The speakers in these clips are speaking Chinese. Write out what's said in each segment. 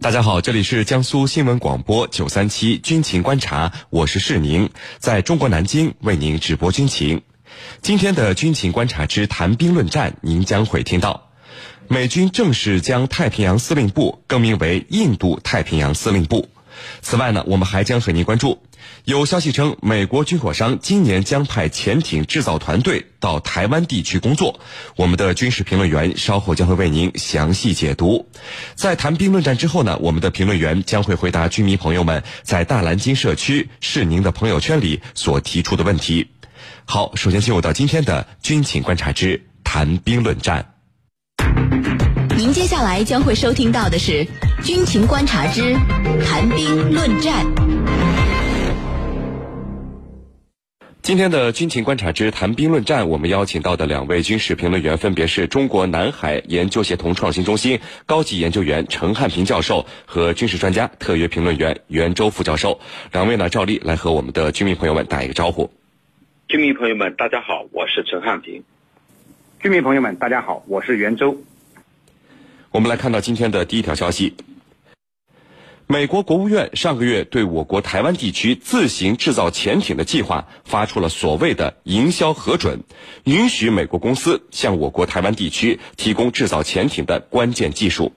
大家好，这里是江苏新闻广播九三七军情观察，我是世宁，在中国南京为您直播军情。今天的军情观察之谈兵论战，您将会听到，美军正式将太平洋司令部更名为印度太平洋司令部。此外呢，我们还将和您关注。有消息称，美国军火商今年将派潜艇制造团队到台湾地区工作。我们的军事评论员稍后将会为您详细解读。在谈兵论战之后呢，我们的评论员将会回答居民朋友们在大蓝鲸社区是您的朋友圈里所提出的问题。好，首先进入到今天的军情观察之谈兵论战。您接下来将会收听到的是军情观察之谈兵论战。今天的军情观察之谈兵论战，我们邀请到的两位军事评论员分别是中国南海研究协同创新中心高级研究员陈汉平教授和军事专家特约评论员袁周副教授。两位呢，照例来和我们的军迷朋友们打一个招呼。军迷朋友们，大家好，我是陈汉平。军迷朋友们，大家好，我是袁周。我们来看到今天的第一条消息。美国国务院上个月对我国台湾地区自行制造潜艇的计划发出了所谓的营销核准，允许美国公司向我国台湾地区提供制造潜艇的关键技术。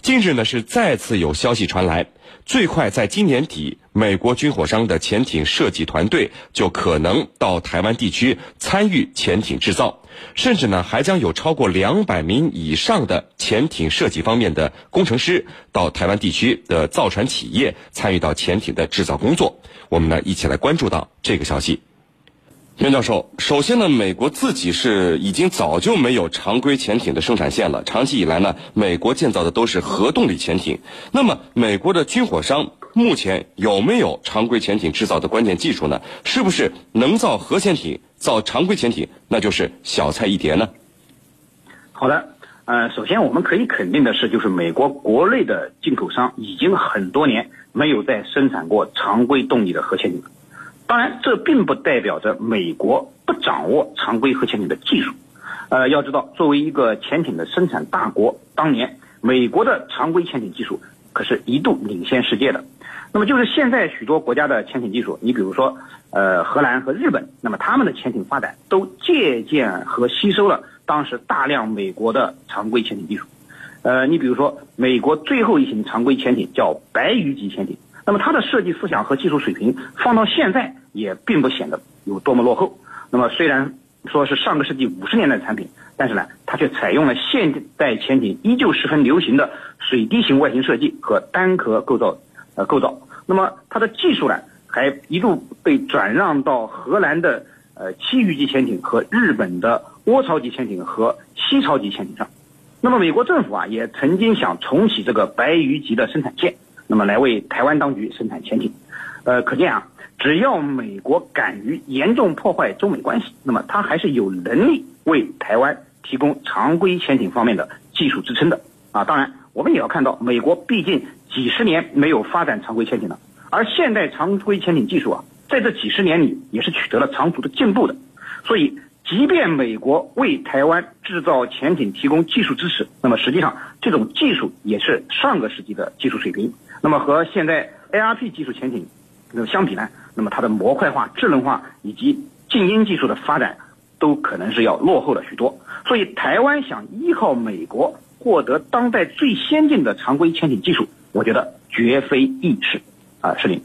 近日呢，是再次有消息传来，最快在今年底，美国军火商的潜艇设计团队就可能到台湾地区参与潜艇制造。甚至呢，还将有超过两百名以上的潜艇设计方面的工程师到台湾地区的造船企业参与到潜艇的制造工作。我们呢，一起来关注到这个消息。袁教授，首先呢，美国自己是已经早就没有常规潜艇的生产线了。长期以来呢，美国建造的都是核动力潜艇。那么，美国的军火商目前有没有常规潜艇制造的关键技术呢？是不是能造核潜艇？造常规潜艇那就是小菜一碟呢。好的，呃，首先我们可以肯定的是，就是美国国内的进口商已经很多年没有再生产过常规动力的核潜艇。当然，这并不代表着美国不掌握常规核潜艇的技术。呃，要知道，作为一个潜艇的生产大国，当年美国的常规潜艇技术可是一度领先世界的。那么就是现在许多国家的潜艇技术，你比如说，呃，荷兰和日本，那么他们的潜艇发展都借鉴和吸收了当时大量美国的常规潜艇技术。呃，你比如说美国最后一型常规潜艇叫白鱼级潜艇，那么它的设计思想和技术水平放到现在也并不显得有多么落后。那么虽然说是上个世纪五十年代的产品，但是呢，它却采用了现代潜艇依旧十分流行的水滴形外形设计和单壳构造。呃，构造，那么它的技术呢，还一度被转让到荷兰的呃七鱼级潜艇和日本的涡槽级潜艇和西槽级潜艇上。那么美国政府啊，也曾经想重启这个白鱼级的生产线，那么来为台湾当局生产潜艇。呃，可见啊，只要美国敢于严重破坏中美关系，那么它还是有能力为台湾提供常规潜艇方面的技术支撑的啊。当然，我们也要看到，美国毕竟。几十年没有发展常规潜艇了，而现代常规潜艇技术啊，在这几十年里也是取得了长足的进步的。所以，即便美国为台湾制造潜艇提供技术支持，那么实际上这种技术也是上个世纪的技术水平。那么和现在 ARP 技术潜艇那相比呢，那么它的模块化、智能化以及静音技术的发展，都可能是要落后了许多。所以，台湾想依靠美国获得当代最先进的常规潜艇技术。我觉得绝非易事，啊，是您，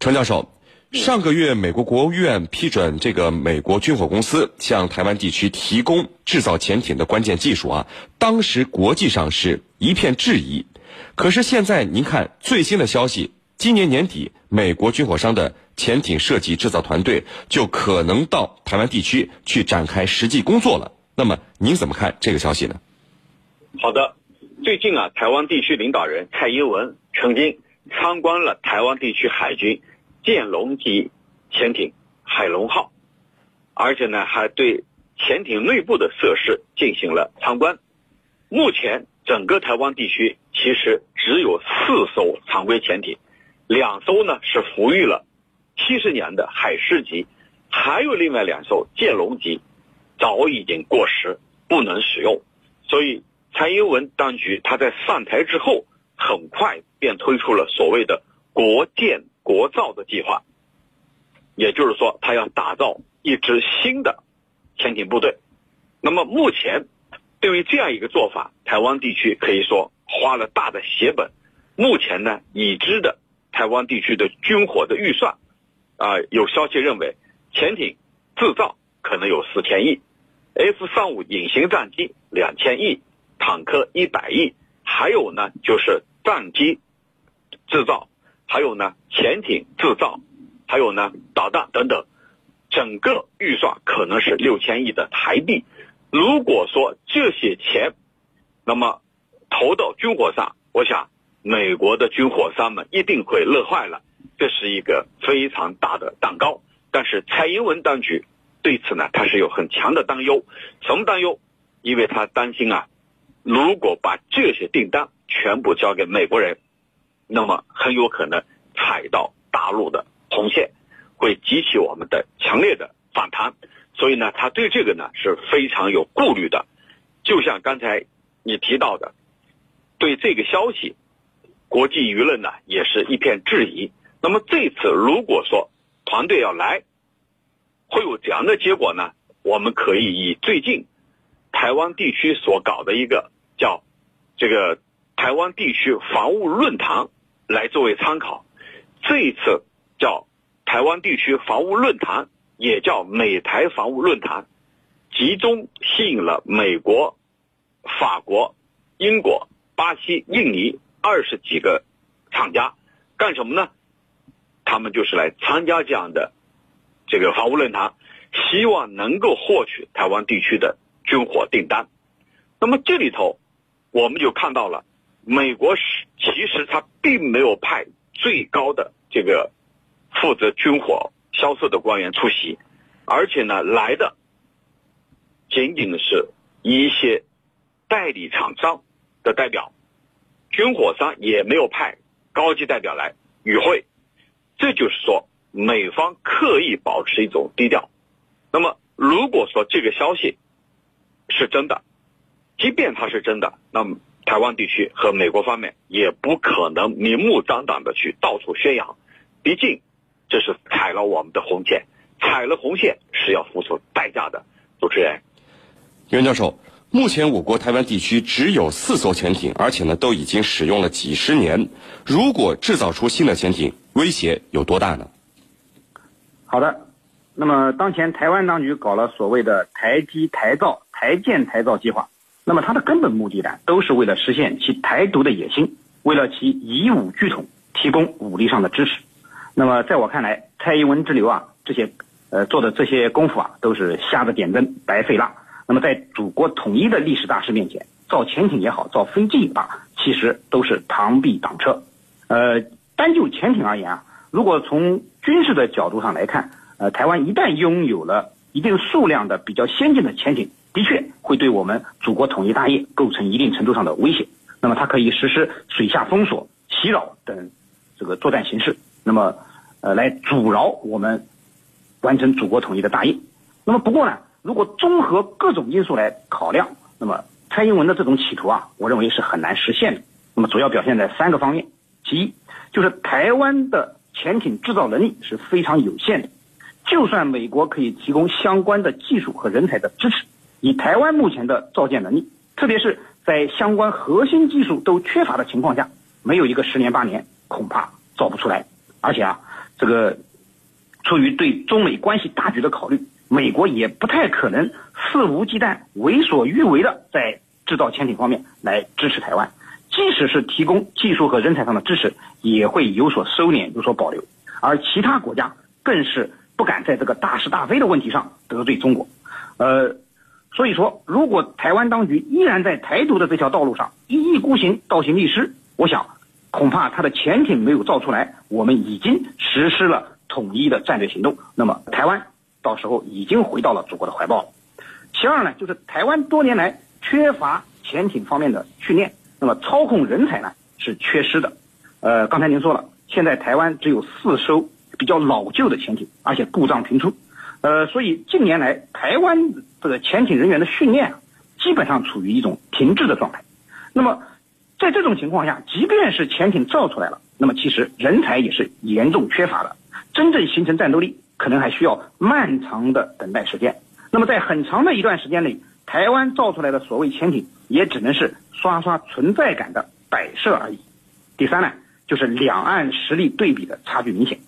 程教授，上个月美国国务院批准这个美国军火公司向台湾地区提供制造潜艇的关键技术啊，当时国际上是一片质疑，可是现在您看最新的消息，今年年底美国军火商的潜艇设计制造团队就可能到台湾地区去展开实际工作了，那么您怎么看这个消息呢？好的。最近啊，台湾地区领导人蔡英文曾经参观了台湾地区海军舰龙级潜艇“海龙号”，而且呢，还对潜艇内部的设施进行了参观。目前，整个台湾地区其实只有四艘常规潜艇，两艘呢是服役了七十年的海狮级，还有另外两艘舰龙级早已经过时，不能使用，所以。蔡英文当局他在上台之后很快便推出了所谓的国建国造的计划，也就是说，他要打造一支新的潜艇部队。那么目前，对于这样一个做法，台湾地区可以说花了大的血本。目前呢，已知的台湾地区的军火的预算，啊，有消息认为，潜艇制造可能有四千亿，F 三五隐形战机两千亿，坦克一百亿，还有呢就是战机制造，还有呢潜艇制造，还有呢导弹等等，整个预算可能是六千亿的台币。如果说这些钱，那么投到军火上，我想。美国的军火商们一定会乐坏了，这是一个非常大的蛋糕。但是蔡英文当局对此呢，他是有很强的担忧。什么担忧？因为他担心啊，如果把这些订单全部交给美国人，那么很有可能踩到大陆的红线，会激起我们的强烈的反弹。所以呢，他对这个呢是非常有顾虑的。就像刚才你提到的，对这个消息。国际舆论呢也是一片质疑。那么这次如果说团队要来，会有怎样的结果呢？我们可以以最近台湾地区所搞的一个叫这个台湾地区防务论坛来作为参考。这一次叫台湾地区防务论坛，也叫美台防务论坛，集中吸引了美国、法国、英国、巴西、印尼。二十几个厂家干什么呢？他们就是来参加这样的这个防务论坛，希望能够获取台湾地区的军火订单。那么这里头，我们就看到了，美国是其实他并没有派最高的这个负责军火销售的官员出席，而且呢，来的仅仅是一些代理厂商的代表。军火商也没有派高级代表来与会，这就是说美方刻意保持一种低调。那么，如果说这个消息是真的，即便它是真的，那么台湾地区和美国方面也不可能明目张胆的去到处宣扬，毕竟这是踩了我们的红线，踩了红线是要付出代价的。主持人，袁教授。目前我国台湾地区只有四艘潜艇，而且呢都已经使用了几十年。如果制造出新的潜艇，威胁有多大呢？好的，那么当前台湾当局搞了所谓的台基台造、台建台造计划，那么它的根本目的呢，都是为了实现其台独的野心，为了其以武拒统提供武力上的支持。那么在我看来，蔡英文之流啊，这些呃做的这些功夫啊，都是瞎子点灯，白费蜡。那么，在祖国统一的历史大势面前，造潜艇也好，造飞机也罢，其实都是螳臂挡车。呃，单就潜艇而言啊，如果从军事的角度上来看，呃，台湾一旦拥有了一定数量的比较先进的潜艇，的确会对我们祖国统一大业构成一定程度上的威胁。那么，它可以实施水下封锁、袭扰等这个作战形式，那么呃，来阻挠我们完成祖国统一的大业。那么，不过呢？如果综合各种因素来考量，那么蔡英文的这种企图啊，我认为是很难实现的。那么主要表现在三个方面：其一，就是台湾的潜艇制造能力是非常有限的，就算美国可以提供相关的技术和人才的支持，以台湾目前的造舰能力，特别是在相关核心技术都缺乏的情况下，没有一个十年八年恐怕造不出来。而且啊，这个出于对中美关系大局的考虑。美国也不太可能肆无忌惮、为所欲为的在制造潜艇方面来支持台湾，即使是提供技术和人才上的支持，也会有所收敛、有所保留。而其他国家更是不敢在这个大是大非的问题上得罪中国。呃，所以说，如果台湾当局依然在台独的这条道路上一意孤行、倒行逆施，我想恐怕他的潜艇没有造出来，我们已经实施了统一的战略行动。那么台湾。到时候已经回到了祖国的怀抱。其二呢，就是台湾多年来缺乏潜艇方面的训练，那么操控人才呢是缺失的。呃，刚才您说了，现在台湾只有四艘比较老旧的潜艇，而且故障频出。呃，所以近年来台湾这个潜艇人员的训练啊，基本上处于一种停滞的状态。那么，在这种情况下，即便是潜艇造出来了，那么其实人才也是严重缺乏的，真正形成战斗力，可能还需要漫长的等待时间。那么在很长的一段时间内，台湾造出来的所谓潜艇，也只能是刷刷存在感的摆设而已。第三呢，就是两岸实力对比的差距明显。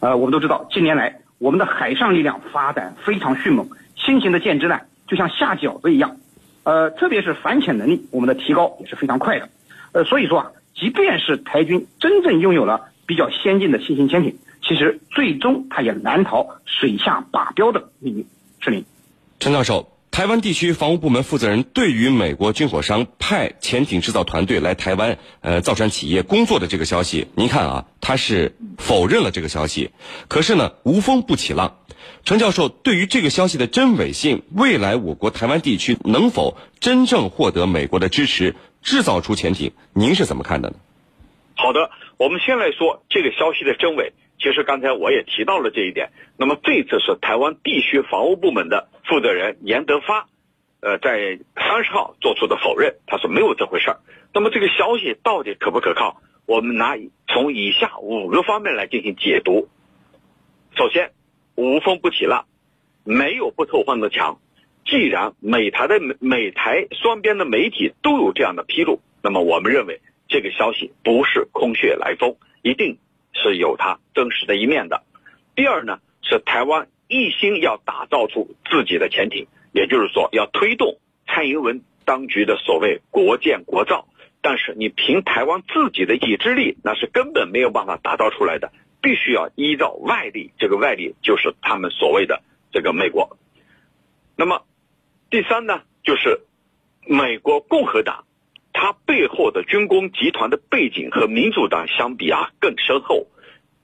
呃，我们都知道，近年来我们的海上力量发展非常迅猛，新型的舰只呢，就像下饺子一样。呃，特别是反潜能力，我们的提高也是非常快的。呃，所以说啊，即便是台军真正拥有了比较先进的新型潜艇，其实最终它也难逃水下靶标的命运。是您，陈教授，台湾地区防务部门负责人对于美国军火商派潜艇制造团队来台湾呃造船企业工作的这个消息，您看啊，他是否认了这个消息，可是呢，无风不起浪。陈教授，对于这个消息的真伪性，未来我国台湾地区能否真正获得美国的支持，制造出潜艇，您是怎么看的呢？好的，我们先来说这个消息的真伪。其实刚才我也提到了这一点。那么这次是台湾地区防务部门的负责人严德发，呃，在三十号做出的否认，他说没有这回事儿。那么这个消息到底可不可靠？我们拿从以下五个方面来进行解读。首先。无风不起浪，没有不透风的墙。既然美台的美台双边的媒体都有这样的披露，那么我们认为这个消息不是空穴来风，一定是有它真实的一面的。第二呢，是台湾一心要打造出自己的潜艇，也就是说要推动蔡英文当局的所谓国建国造，但是你凭台湾自己的意志力，那是根本没有办法打造出来的。必须要依照外力，这个外力就是他们所谓的这个美国。那么，第三呢，就是美国共和党，它背后的军工集团的背景和民主党相比啊更深厚，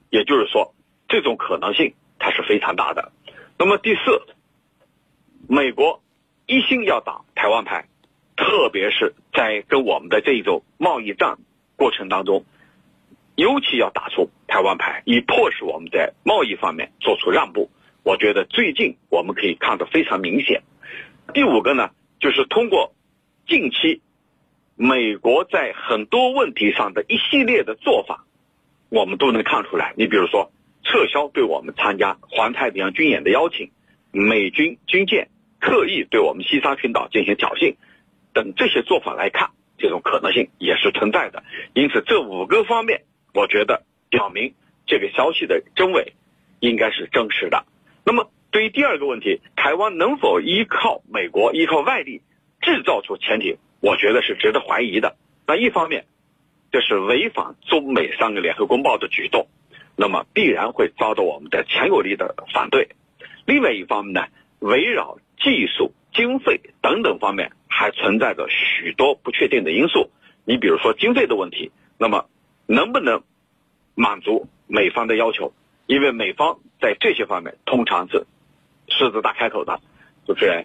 也就是说，这种可能性它是非常大的。那么第四，美国一心要打台湾牌，特别是在跟我们的这一种贸易战过程当中。尤其要打出台湾牌，以迫使我们在贸易方面做出让步。我觉得最近我们可以看得非常明显。第五个呢，就是通过近期美国在很多问题上的一系列的做法，我们都能看出来。你比如说，撤销对我们参加环太平洋军演的邀请，美军军舰刻意对我们西沙群岛进行挑衅，等这些做法来看，这种可能性也是存在的。因此，这五个方面。我觉得表明这个消息的真伪应该是真实的。那么，对于第二个问题，台湾能否依靠美国、依靠外力制造出潜艇？我觉得是值得怀疑的。那一方面，这是违反中美三个联合公报的举动，那么必然会遭到我们的强有力的反对。另外一方面呢，围绕技术、经费等等方面还存在着许多不确定的因素。你比如说经费的问题，那么。能不能满足美方的要求？因为美方在这些方面通常是狮子大开口的。主持人，